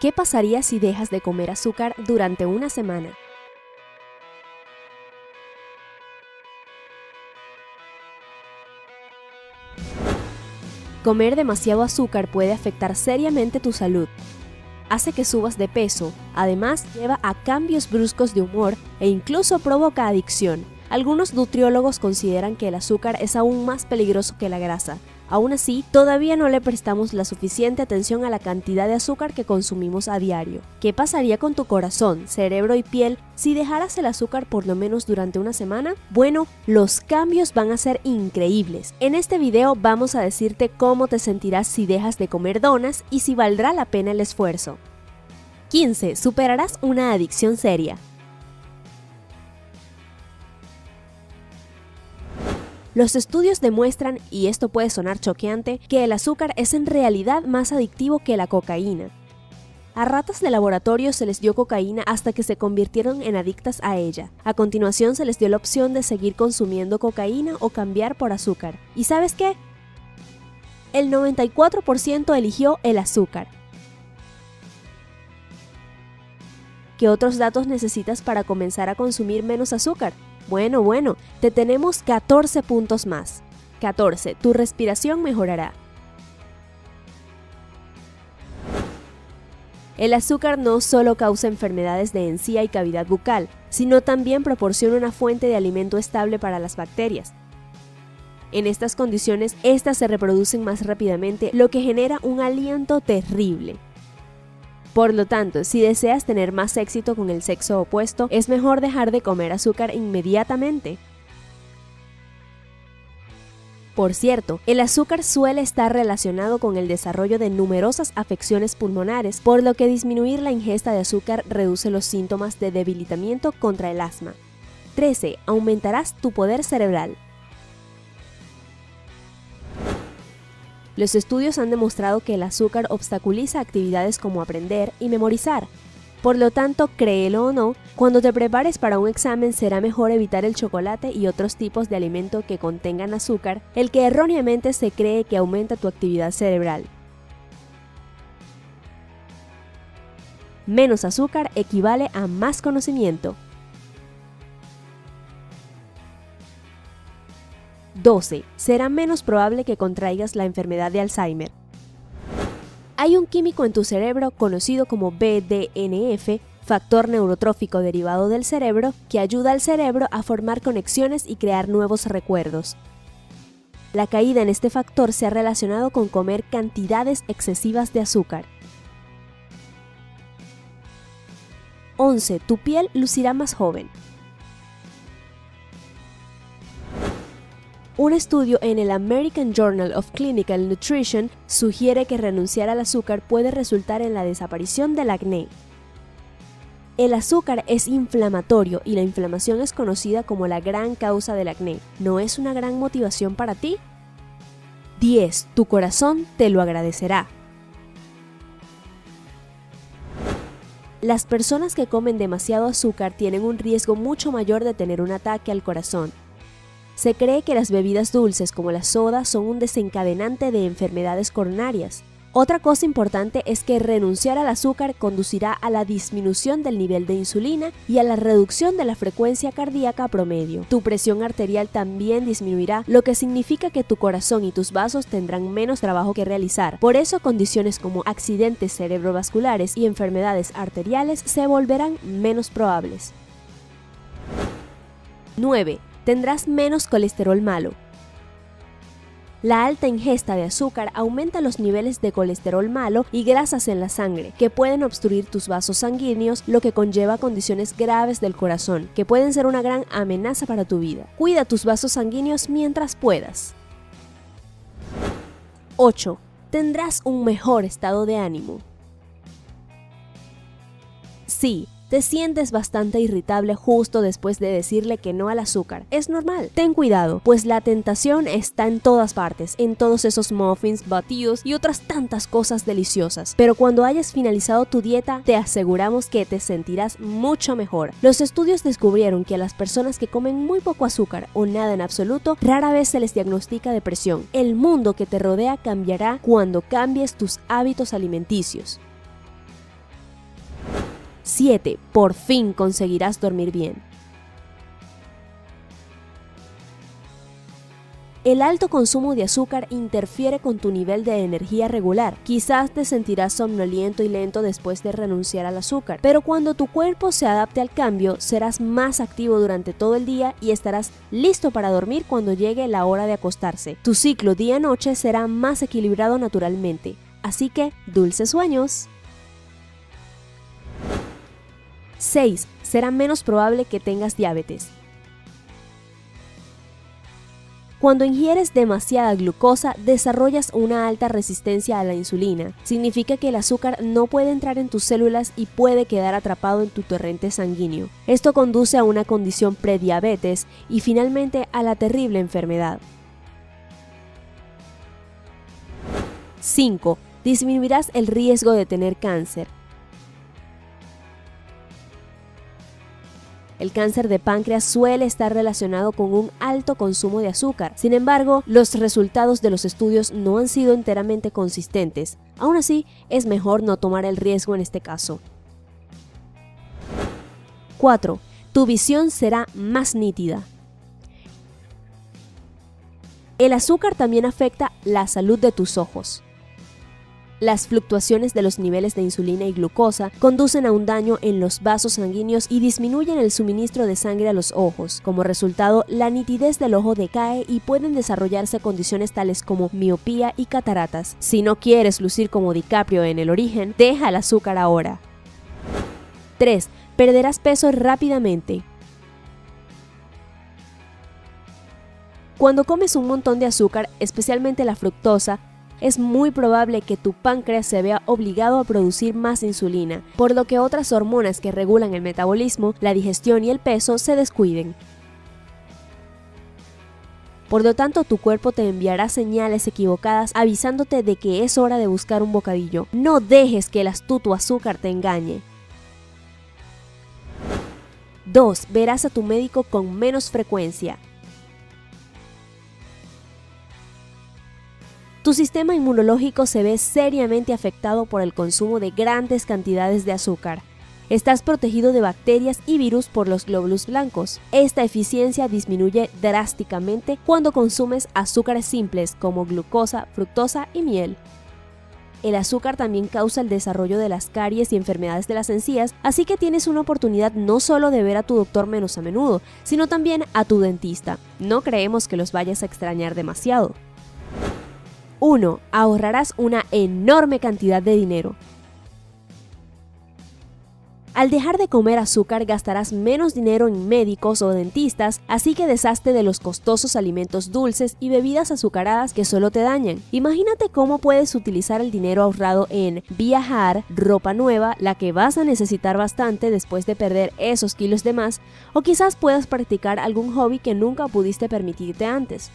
¿Qué pasaría si dejas de comer azúcar durante una semana? Comer demasiado azúcar puede afectar seriamente tu salud. Hace que subas de peso, además lleva a cambios bruscos de humor e incluso provoca adicción. Algunos nutriólogos consideran que el azúcar es aún más peligroso que la grasa, Aún así, todavía no le prestamos la suficiente atención a la cantidad de azúcar que consumimos a diario. ¿Qué pasaría con tu corazón, cerebro y piel si dejaras el azúcar por lo menos durante una semana? Bueno, los cambios van a ser increíbles. En este video vamos a decirte cómo te sentirás si dejas de comer donas y si valdrá la pena el esfuerzo. 15. Superarás una adicción seria. Los estudios demuestran, y esto puede sonar choqueante, que el azúcar es en realidad más adictivo que la cocaína. A ratas de laboratorio se les dio cocaína hasta que se convirtieron en adictas a ella. A continuación se les dio la opción de seguir consumiendo cocaína o cambiar por azúcar. ¿Y sabes qué? El 94% eligió el azúcar. ¿Qué otros datos necesitas para comenzar a consumir menos azúcar? Bueno, bueno, te tenemos 14 puntos más. 14. Tu respiración mejorará. El azúcar no solo causa enfermedades de encía y cavidad bucal, sino también proporciona una fuente de alimento estable para las bacterias. En estas condiciones, estas se reproducen más rápidamente, lo que genera un aliento terrible. Por lo tanto, si deseas tener más éxito con el sexo opuesto, es mejor dejar de comer azúcar inmediatamente. Por cierto, el azúcar suele estar relacionado con el desarrollo de numerosas afecciones pulmonares, por lo que disminuir la ingesta de azúcar reduce los síntomas de debilitamiento contra el asma. 13. Aumentarás tu poder cerebral. Los estudios han demostrado que el azúcar obstaculiza actividades como aprender y memorizar. Por lo tanto, créelo o no, cuando te prepares para un examen será mejor evitar el chocolate y otros tipos de alimento que contengan azúcar, el que erróneamente se cree que aumenta tu actividad cerebral. Menos azúcar equivale a más conocimiento. 12. Será menos probable que contraigas la enfermedad de Alzheimer. Hay un químico en tu cerebro conocido como BDNF, factor neurotrófico derivado del cerebro, que ayuda al cerebro a formar conexiones y crear nuevos recuerdos. La caída en este factor se ha relacionado con comer cantidades excesivas de azúcar. 11. Tu piel lucirá más joven. Un estudio en el American Journal of Clinical Nutrition sugiere que renunciar al azúcar puede resultar en la desaparición del acné. El azúcar es inflamatorio y la inflamación es conocida como la gran causa del acné. ¿No es una gran motivación para ti? 10. Tu corazón te lo agradecerá. Las personas que comen demasiado azúcar tienen un riesgo mucho mayor de tener un ataque al corazón. Se cree que las bebidas dulces como la soda son un desencadenante de enfermedades coronarias. Otra cosa importante es que renunciar al azúcar conducirá a la disminución del nivel de insulina y a la reducción de la frecuencia cardíaca promedio. Tu presión arterial también disminuirá, lo que significa que tu corazón y tus vasos tendrán menos trabajo que realizar. Por eso condiciones como accidentes cerebrovasculares y enfermedades arteriales se volverán menos probables. 9 tendrás menos colesterol malo. La alta ingesta de azúcar aumenta los niveles de colesterol malo y grasas en la sangre, que pueden obstruir tus vasos sanguíneos, lo que conlleva condiciones graves del corazón, que pueden ser una gran amenaza para tu vida. Cuida tus vasos sanguíneos mientras puedas. 8. Tendrás un mejor estado de ánimo. Sí, te sientes bastante irritable justo después de decirle que no al azúcar. Es normal. Ten cuidado, pues la tentación está en todas partes, en todos esos muffins, batidos y otras tantas cosas deliciosas. Pero cuando hayas finalizado tu dieta, te aseguramos que te sentirás mucho mejor. Los estudios descubrieron que a las personas que comen muy poco azúcar o nada en absoluto, rara vez se les diagnostica depresión. El mundo que te rodea cambiará cuando cambies tus hábitos alimenticios. 7. Por fin conseguirás dormir bien. El alto consumo de azúcar interfiere con tu nivel de energía regular. Quizás te sentirás somnoliento y lento después de renunciar al azúcar, pero cuando tu cuerpo se adapte al cambio, serás más activo durante todo el día y estarás listo para dormir cuando llegue la hora de acostarse. Tu ciclo día-noche será más equilibrado naturalmente. Así que, dulces sueños. 6. Será menos probable que tengas diabetes. Cuando ingieres demasiada glucosa, desarrollas una alta resistencia a la insulina. Significa que el azúcar no puede entrar en tus células y puede quedar atrapado en tu torrente sanguíneo. Esto conduce a una condición prediabetes y finalmente a la terrible enfermedad. 5. Disminuirás el riesgo de tener cáncer. El cáncer de páncreas suele estar relacionado con un alto consumo de azúcar. Sin embargo, los resultados de los estudios no han sido enteramente consistentes. Aún así, es mejor no tomar el riesgo en este caso. 4. Tu visión será más nítida. El azúcar también afecta la salud de tus ojos. Las fluctuaciones de los niveles de insulina y glucosa conducen a un daño en los vasos sanguíneos y disminuyen el suministro de sangre a los ojos. Como resultado, la nitidez del ojo decae y pueden desarrollarse condiciones tales como miopía y cataratas. Si no quieres lucir como DiCaprio en el origen, deja el azúcar ahora. 3. Perderás peso rápidamente. Cuando comes un montón de azúcar, especialmente la fructosa, es muy probable que tu páncreas se vea obligado a producir más insulina, por lo que otras hormonas que regulan el metabolismo, la digestión y el peso se descuiden. Por lo tanto, tu cuerpo te enviará señales equivocadas avisándote de que es hora de buscar un bocadillo. No dejes que el astuto azúcar te engañe. 2. Verás a tu médico con menos frecuencia. Tu sistema inmunológico se ve seriamente afectado por el consumo de grandes cantidades de azúcar. Estás protegido de bacterias y virus por los glóbulos blancos. Esta eficiencia disminuye drásticamente cuando consumes azúcares simples como glucosa, fructosa y miel. El azúcar también causa el desarrollo de las caries y enfermedades de las encías, así que tienes una oportunidad no solo de ver a tu doctor menos a menudo, sino también a tu dentista. No creemos que los vayas a extrañar demasiado. 1. Ahorrarás una enorme cantidad de dinero. Al dejar de comer azúcar gastarás menos dinero en médicos o dentistas, así que deshazte de los costosos alimentos dulces y bebidas azucaradas que solo te dañan. Imagínate cómo puedes utilizar el dinero ahorrado en viajar, ropa nueva, la que vas a necesitar bastante después de perder esos kilos de más, o quizás puedas practicar algún hobby que nunca pudiste permitirte antes.